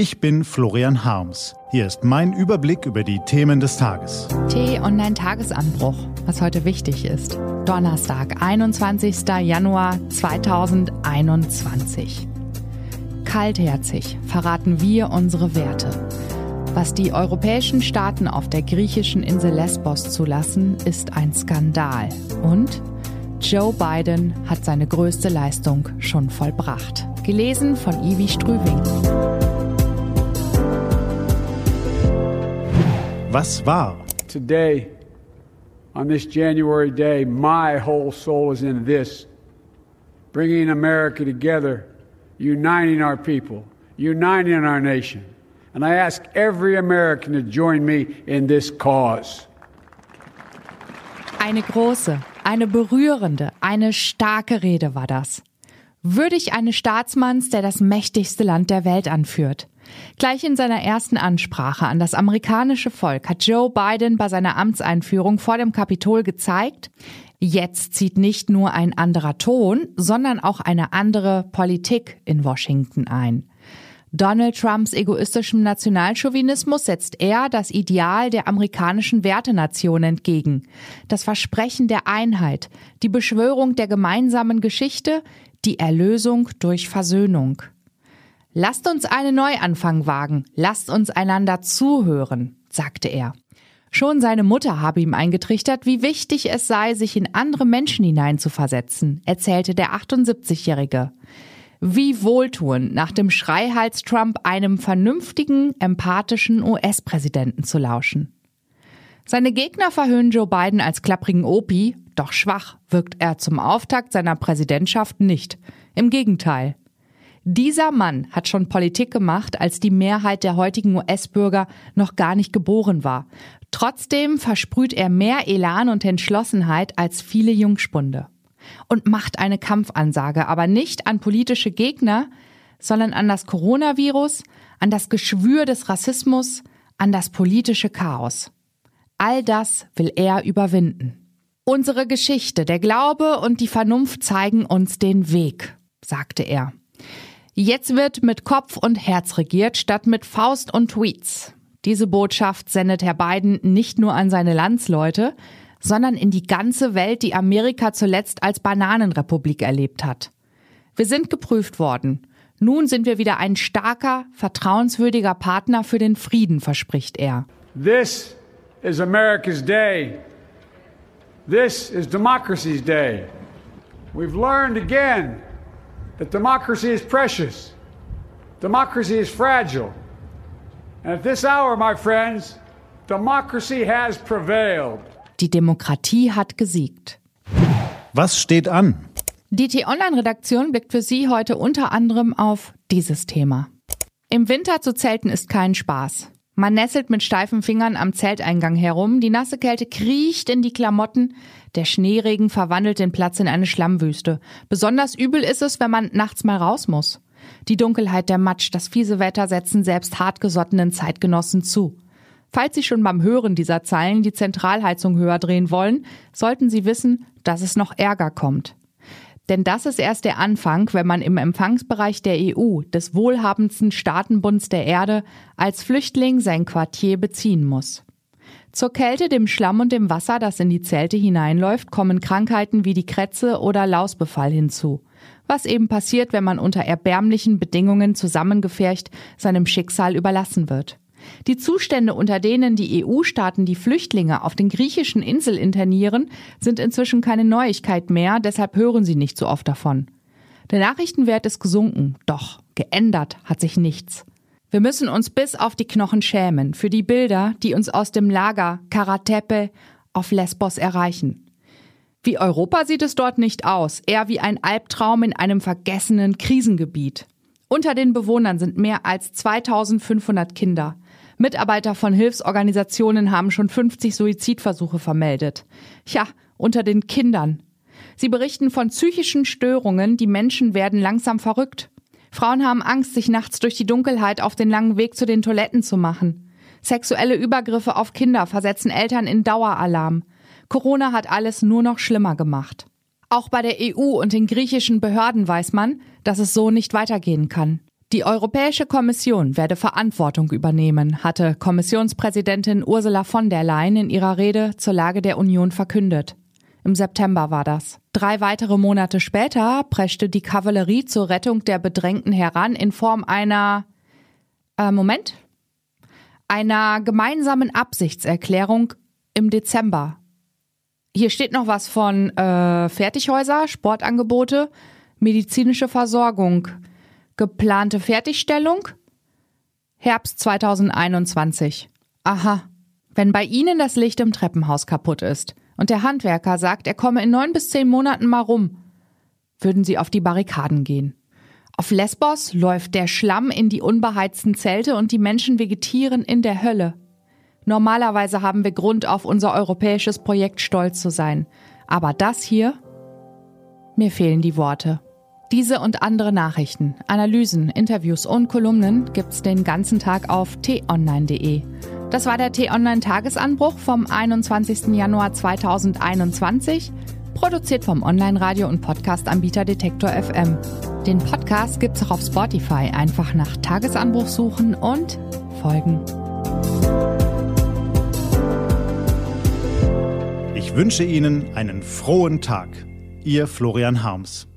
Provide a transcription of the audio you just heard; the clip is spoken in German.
Ich bin Florian Harms. Hier ist mein Überblick über die Themen des Tages. T-Online-Tagesanbruch, was heute wichtig ist. Donnerstag, 21. Januar 2021. Kaltherzig verraten wir unsere Werte. Was die europäischen Staaten auf der griechischen Insel Lesbos zulassen, ist ein Skandal. Und Joe Biden hat seine größte Leistung schon vollbracht. Gelesen von Ivi Strüving. Was war? Today, on this January day, my whole soul is in this bringing America together, uniting our people, uniting our nation. And I ask every American to join me in this cause. Eine große, eine berührende, eine starke Rede war das. Würdig eines Staatsmanns, der das mächtigste Land der Welt anführt. Gleich in seiner ersten Ansprache an das amerikanische Volk hat Joe Biden bei seiner Amtseinführung vor dem Kapitol gezeigt, jetzt zieht nicht nur ein anderer Ton, sondern auch eine andere Politik in Washington ein. Donald Trumps egoistischem Nationalchauvinismus setzt er das Ideal der amerikanischen Wertenation entgegen. Das Versprechen der Einheit, die Beschwörung der gemeinsamen Geschichte, die Erlösung durch Versöhnung. Lasst uns einen Neuanfang wagen, lasst uns einander zuhören, sagte er. Schon seine Mutter habe ihm eingetrichtert, wie wichtig es sei, sich in andere Menschen hineinzuversetzen, erzählte der 78-Jährige. Wie wohltuend, nach dem Schreihals Trump einem vernünftigen, empathischen US-Präsidenten zu lauschen. Seine Gegner verhöhnen Joe Biden als klapprigen Opi, doch schwach wirkt er zum Auftakt seiner Präsidentschaft nicht. Im Gegenteil. Dieser Mann hat schon Politik gemacht, als die Mehrheit der heutigen US-Bürger noch gar nicht geboren war. Trotzdem versprüht er mehr Elan und Entschlossenheit als viele Jungspunde. Und macht eine Kampfansage, aber nicht an politische Gegner, sondern an das Coronavirus, an das Geschwür des Rassismus, an das politische Chaos. All das will er überwinden. Unsere Geschichte, der Glaube und die Vernunft zeigen uns den Weg, sagte er. Jetzt wird mit Kopf und Herz regiert, statt mit Faust und Tweets. Diese Botschaft sendet Herr Biden nicht nur an seine Landsleute, sondern in die ganze Welt, die Amerika zuletzt als Bananenrepublik erlebt hat. Wir sind geprüft worden. Nun sind wir wieder ein starker, vertrauenswürdiger Partner für den Frieden, verspricht er. This is America's day. This is democracy's day. We've learned again that democracy is precious, democracy is fragile. And at this hour, my friends, democracy has prevailed. Die Demokratie hat gesiegt. Was steht an? Die T-Online-Redaktion blickt für Sie heute unter anderem auf dieses Thema. Im Winter zu zelten ist kein Spaß. Man nesselt mit steifen Fingern am Zelteingang herum, die nasse Kälte kriecht in die Klamotten, der Schneeregen verwandelt den Platz in eine Schlammwüste. Besonders übel ist es, wenn man nachts mal raus muss. Die Dunkelheit, der Matsch, das fiese Wetter setzen selbst hartgesottenen Zeitgenossen zu. Falls Sie schon beim Hören dieser Zeilen die Zentralheizung höher drehen wollen, sollten Sie wissen, dass es noch Ärger kommt. Denn das ist erst der Anfang, wenn man im Empfangsbereich der EU, des wohlhabendsten Staatenbunds der Erde, als Flüchtling sein Quartier beziehen muss. Zur Kälte, dem Schlamm und dem Wasser, das in die Zelte hineinläuft, kommen Krankheiten wie die Krätze oder Lausbefall hinzu. Was eben passiert, wenn man unter erbärmlichen Bedingungen zusammengefercht seinem Schicksal überlassen wird. Die Zustände, unter denen die EU-Staaten die Flüchtlinge auf den griechischen Inseln internieren, sind inzwischen keine Neuigkeit mehr, deshalb hören Sie nicht so oft davon. Der Nachrichtenwert ist gesunken, doch geändert hat sich nichts. Wir müssen uns bis auf die Knochen schämen für die Bilder, die uns aus dem Lager Karatepe auf Lesbos erreichen. Wie Europa sieht es dort nicht aus, eher wie ein Albtraum in einem vergessenen Krisengebiet. Unter den Bewohnern sind mehr als 2500 Kinder. Mitarbeiter von Hilfsorganisationen haben schon 50 Suizidversuche vermeldet. Ja, unter den Kindern. Sie berichten von psychischen Störungen, die Menschen werden langsam verrückt. Frauen haben Angst, sich nachts durch die Dunkelheit auf den langen Weg zu den Toiletten zu machen. Sexuelle Übergriffe auf Kinder versetzen Eltern in Daueralarm. Corona hat alles nur noch schlimmer gemacht. Auch bei der EU und den griechischen Behörden weiß man, dass es so nicht weitergehen kann. Die Europäische Kommission werde Verantwortung übernehmen, hatte Kommissionspräsidentin Ursula von der Leyen in ihrer Rede zur Lage der Union verkündet. Im September war das. Drei weitere Monate später preschte die Kavallerie zur Rettung der Bedrängten heran in Form einer äh, Moment einer gemeinsamen Absichtserklärung im Dezember. Hier steht noch was von äh, Fertighäuser, Sportangebote, medizinische Versorgung, geplante Fertigstellung, Herbst 2021. Aha. Wenn bei Ihnen das Licht im Treppenhaus kaputt ist und der Handwerker sagt, er komme in neun bis zehn Monaten mal rum, würden Sie auf die Barrikaden gehen. Auf Lesbos läuft der Schlamm in die unbeheizten Zelte und die Menschen vegetieren in der Hölle. Normalerweise haben wir Grund, auf unser europäisches Projekt stolz zu sein. Aber das hier? Mir fehlen die Worte. Diese und andere Nachrichten, Analysen, Interviews und Kolumnen gibt's den ganzen Tag auf t-online.de. Das war der T-Online Tagesanbruch vom 21. Januar 2021, produziert vom Online-Radio- und Podcast-Anbieter Detektor FM. Den Podcast gibt's auch auf Spotify. Einfach nach Tagesanbruch suchen und folgen. Ich wünsche Ihnen einen frohen Tag. Ihr Florian Harms.